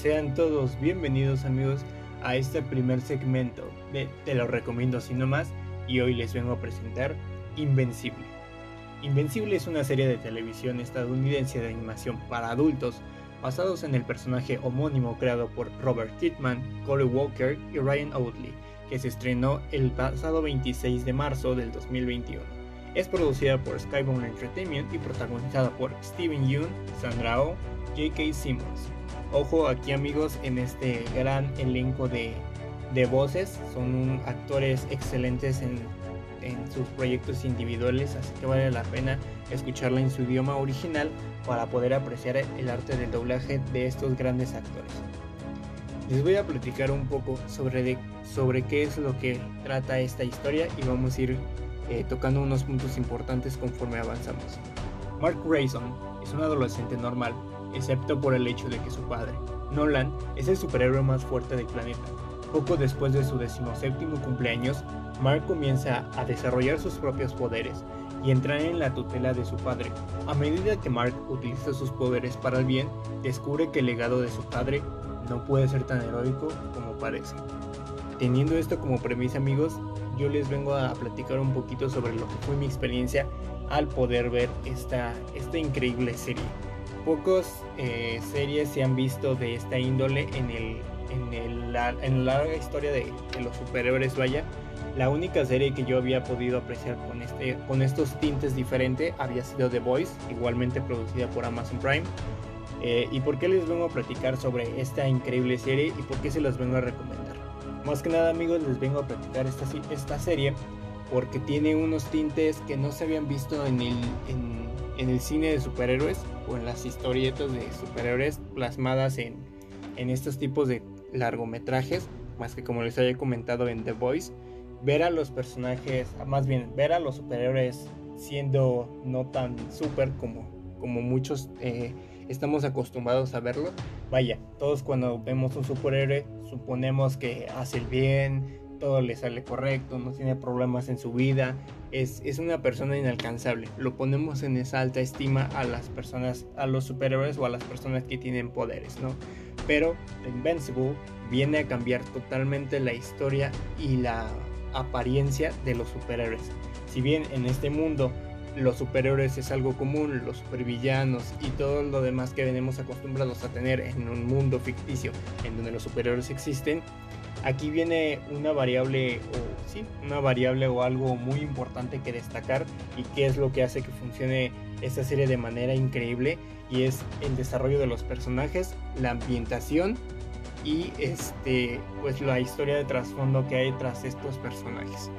Sean todos bienvenidos amigos a este primer segmento de Te lo recomiendo así nomás y hoy les vengo a presentar Invencible. Invencible es una serie de televisión estadounidense de animación para adultos basados en el personaje homónimo creado por Robert Titman, Corey Walker y Ryan Oatley, que se estrenó el pasado 26 de marzo del 2021. Es producida por Skybound Entertainment y protagonizada por Steven Yeun, Sandra Oh, J.K. Simmons. Ojo aquí amigos en este gran elenco de, voces, son actores excelentes en, en sus proyectos individuales, así que vale la pena escucharla en su idioma original para poder apreciar el arte del doblaje de estos grandes actores. Les voy a platicar un poco sobre, sobre qué es lo que trata esta historia y vamos a ir eh, tocando unos puntos importantes conforme avanzamos. Mark Grayson es un adolescente normal, excepto por el hecho de que su padre, Nolan, es el superhéroe más fuerte del planeta. Poco después de su decimoséptimo cumpleaños, Mark comienza a desarrollar sus propios poderes y entrar en la tutela de su padre. A medida que Mark utiliza sus poderes para el bien, descubre que el legado de su padre no puede ser tan heroico como parece. Teniendo esto como premisa amigos, yo les vengo a platicar un poquito sobre lo que fue mi experiencia al poder ver esta, esta increíble serie. Pocos eh, series se han visto de esta índole en, el, en, el, en la larga historia de, los superhéroes, vaya. La única serie que yo había podido apreciar con, este, con estos tintes diferentes había sido The Voice, igualmente producida por Amazon Prime. Eh, ¿Y por qué les vengo a platicar sobre esta increíble serie y por qué se las vengo a recomendar? Más que nada amigos les vengo a platicar esta, esta serie porque tiene unos tintes que no se habían visto en el, en, el cine de superhéroes o en las historietas de superhéroes plasmadas en, en estos tipos de largometrajes, más que como les había comentado en The Voice, ver a los personajes, más bien ver a los superhéroes siendo no tan super como, como muchos eh, estamos acostumbrados a verlo. Vaya, todos cuando vemos un superhéroe suponemos que hace el bien, todo le sale correcto, no tiene problemas en su vida, es, es, una persona inalcanzable. Lo ponemos en esa alta estima a las personas, a los superhéroes o a las personas que tienen poderes, ¿no? Pero Invincible viene a cambiar totalmente la historia y la apariencia de los superhéroes. Si bien en este mundo los superhéroes es algo común, los supervillanos y todo lo demás que venimos acostumbrados a tener en un mundo ficticio en donde los superhéroes existen, aquí viene una variable o sí, una variable o algo muy importante que destacar y que es lo que hace que funcione esta serie de manera increíble y es el desarrollo de los personajes, la ambientación y este pues la historia de trasfondo que hay tras estos personajes.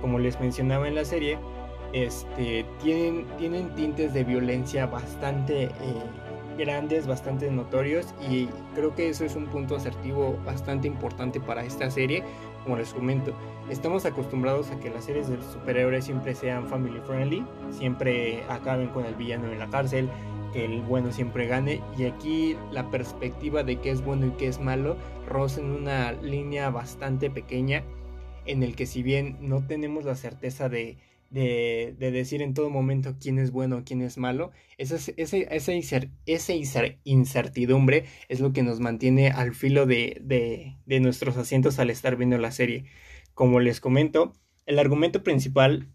Como les mencionaba en la serie, este, tienen, tienen tintes de violencia bastante eh, grandes, bastante notorios y creo que eso es un punto asertivo bastante importante para esta serie. Como les comento, estamos acostumbrados a que las series de superhéroes siempre sean family friendly, siempre acaben con el villano en la cárcel, que el bueno siempre gane y aquí la perspectiva de qué es bueno y qué es malo roza en una línea bastante pequeña en el que si bien no tenemos la certeza de de, decir en todo momento quién es bueno, quién es malo, esa, esa, incertidumbre es lo que nos mantiene al filo de, de, nuestros asientos al estar viendo la serie. Como les comento, el argumento principal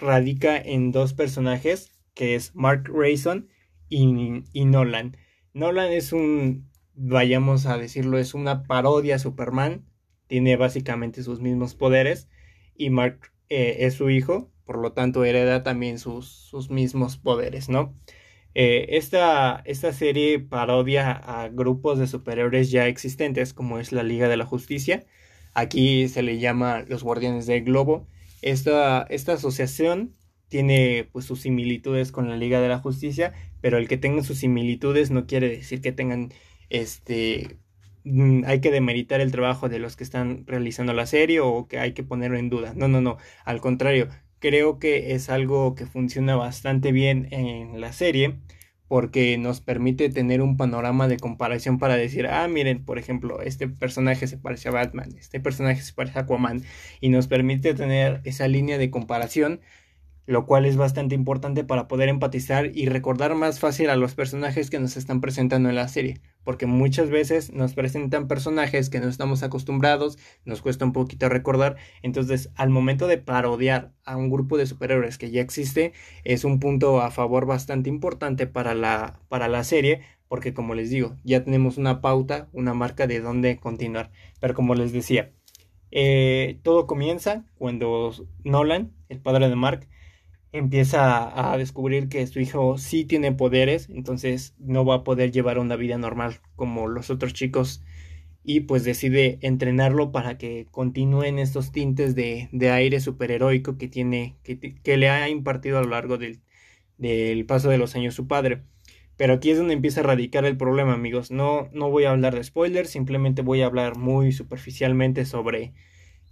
radica en dos personajes, que es Mark Rayson y, y Nolan. Nolan es un, vayamos a decirlo, es una parodia a Superman, tiene básicamente sus mismos poderes, y Mark eh, es su hijo, por lo tanto hereda también sus, sus mismos poderes, ¿no? Eh, esta, esta, serie parodia a grupos de superhéroes ya existentes, como es la Liga de la Justicia. Aquí se le llama los Guardianes del Globo. Esta, esta asociación tiene pues sus similitudes con la Liga de la Justicia, pero el que tengan sus similitudes no quiere decir que tengan este mm, hay que demeritar el trabajo de los que están realizando la serie o que hay que ponerlo en duda. No, no, no. Al contrario, creo que es algo que funciona bastante bien en la serie porque nos permite tener un panorama de comparación para decir, ah, miren, por ejemplo, este personaje se parece a Batman, este personaje se parece a Aquaman, y nos permite tener esa línea de comparación, lo cual es bastante importante para poder empatizar y recordar más fácil a los personajes que nos están presentando en la serie. porque muchas veces nos presentan personajes que no estamos acostumbrados, nos cuesta un poquito recordar, entonces al momento de parodiar a un grupo de superhéroes que ya existe, es un punto a favor bastante importante para la, para la serie, porque como les digo, ya tenemos una pauta, una marca de dónde continuar, pero como les decía, eh, todo comienza cuando Nolan, el padre de Mark, empieza a descubrir que su hijo sí tiene poderes, entonces no va a poder llevar una vida normal como los otros chicos y pues decide entrenarlo para que continúen estos tintes de, aire superheroico que tiene, que, le ha impartido a lo largo del, del, paso de los años su padre. Pero aquí es donde empieza a radicar el problema, amigos. No, no voy a hablar de spoilers, simplemente voy a hablar muy superficialmente sobre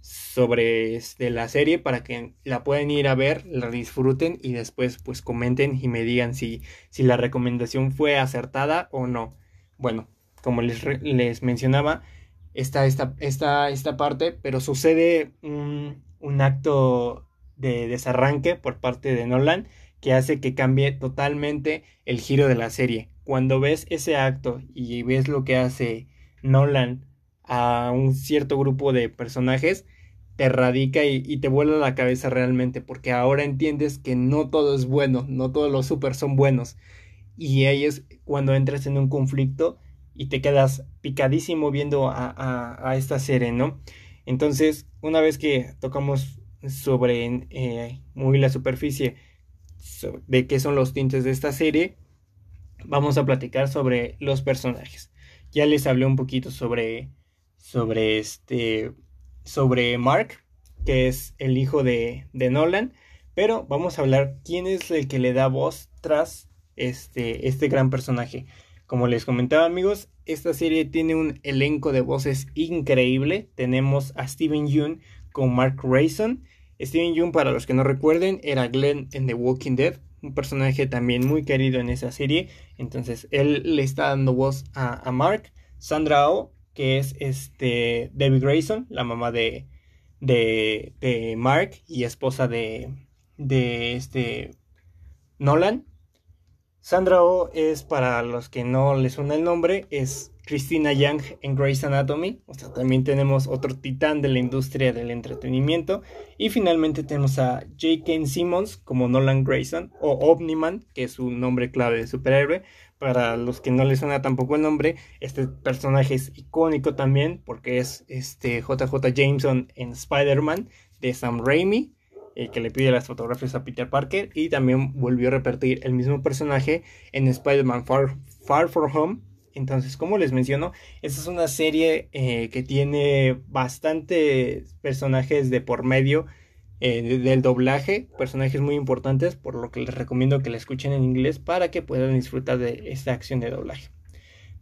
sobre este, la serie para que la puedan ir a ver, la disfruten y después pues comenten y me digan si, si la recomendación fue acertada o no. Bueno, como les, les mencionaba, está esta, esta, esta parte, pero sucede un, un acto de desarranque por parte de Nolan que hace que cambie totalmente el giro de la serie. Cuando ves ese acto y ves lo que hace Nolan a un cierto grupo de personajes, te radica y, te vuela la cabeza realmente, porque ahora entiendes que no todo es bueno, no todos los super son buenos. Y ahí es cuando entras en un conflicto y te quedas picadísimo viendo a, esta serie, ¿no? Entonces, una vez que tocamos sobre eh, muy la superficie de qué son los tintes de esta serie, vamos a platicar sobre los personajes. Ya les hablé un poquito sobre, sobre este sobre Mark, que es el hijo de, Nolan, pero vamos a hablar quién es el que le da voz tras este, este gran personaje. Como les comentaba amigos, esta serie tiene un elenco de voces increíble. Tenemos a Steven Yeun con Mark Rayson. Steven Yeun, para los que no recuerden, era Glenn en The Walking Dead, un personaje también muy querido en esa serie. Entonces, él le está dando voz a, a Mark. Sandra Oh que es este Debbie Grayson, la mamá de, de, de Mark y esposa de, de este Nolan. Sandra Oh es, para los que no les suena el nombre, es Christina Young en Grey's Anatomy. O sea, también tenemos otro titán de la industria del entretenimiento. Y finalmente tenemos a J.K. Simmons como Nolan Grayson o Omniman, que es su nombre clave de superhéroe. Para los que no les suena tampoco el nombre, este personaje es icónico también porque es este JJ Jameson en Spider-Man de Sam Raimi, el que le pide las fotografías a Peter Parker y también volvió a repetir el mismo personaje en Spider-Man Far, Far From Home. Entonces, como les menciono, esta es una serie eh, que tiene bastantes personajes de por medio eh, del doblaje, personajes muy importantes, por lo que les recomiendo que la escuchen en inglés para que puedan disfrutar de esta acción de doblaje.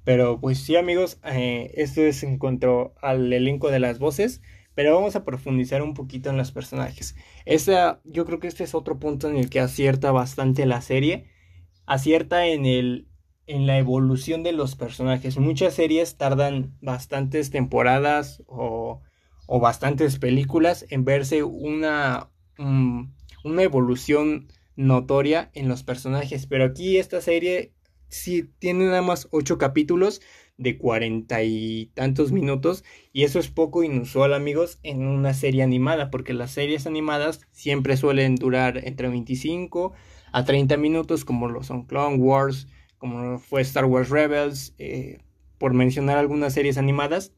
Pero pues sí amigos, eh, esto es en cuanto al elenco de las voces, pero vamos a profundizar un poquito en los personajes. Esta, yo creo que este es otro punto en el que acierta bastante la serie, acierta en el en la evolución de los personajes. Muchas series tardan bastantes temporadas o o bastantes películas en verse una, una evolución notoria en los personajes. Pero aquí esta serie sí tiene nada más ocho capítulos de cuarenta y tantos minutos y eso es poco inusual amigos en una serie animada porque las series animadas siempre suelen durar entre 25 a 30 minutos como lo son Clone Wars como fue Star Wars Rebels eh, por mencionar algunas series animadas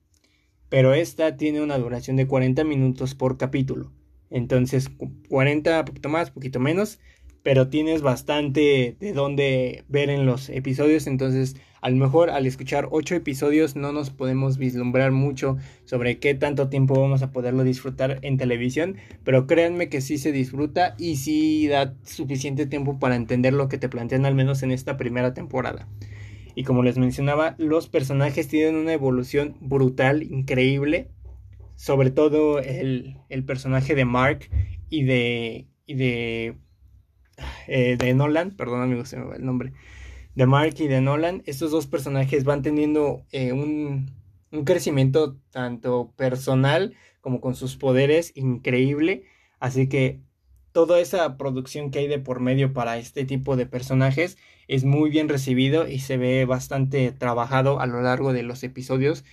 pero esta tiene una duración de 40 minutos por capítulo. Entonces, 40, poquito más, poquito menos, pero tienes bastante de dónde ver en los episodios. Entonces, a lo mejor al escuchar 8 episodios no nos podemos vislumbrar mucho sobre qué tanto tiempo vamos a poderlo disfrutar en televisión, pero créanme que sí se disfruta y sí da suficiente tiempo para entender lo que te plantean al menos en esta primera temporada. Y como les mencionaba, los personajes tienen una evolución brutal, increíble. Sobre todo el, personaje de Mark y de. y de. Eh, de Nolan, perdón amigos, se me va el nombre. De Mark y de Nolan. Estos dos personajes van teniendo eh, un, un crecimiento tanto personal como con sus poderes increíble. Así que toda esa producción que hay de por medio para este tipo de personajes es muy bien recibido y se ve bastante trabajado a lo largo de los episodios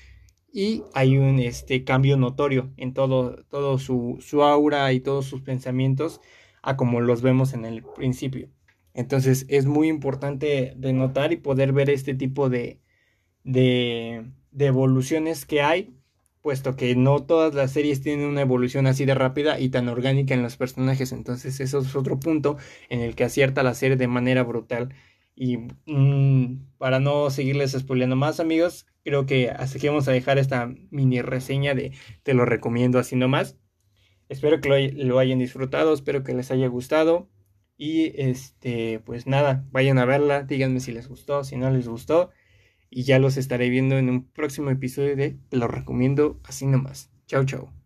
y hay un este, cambio notorio en todo, todo su, su aura y todos sus pensamientos a como los vemos en el principio. Entonces es muy importante de notar y poder ver este tipo de, de, evoluciones que hay puesto que no todas las series tienen una evolución así de rápida y tan orgánica en los personajes. Entonces eso es otro punto en el que acierta la serie de manera brutal. Y mm, para no seguirles spoileando más amigos, creo que hasta aquí vamos a dejar esta mini reseña de te lo recomiendo así nomás. Espero que lo, hayan disfrutado, espero que les haya gustado. Y este, pues nada, vayan a verla, díganme si les gustó, si no les gustó y ya los estaré viendo en un próximo episodio de lo recomiendo así nomás. Chao, chao.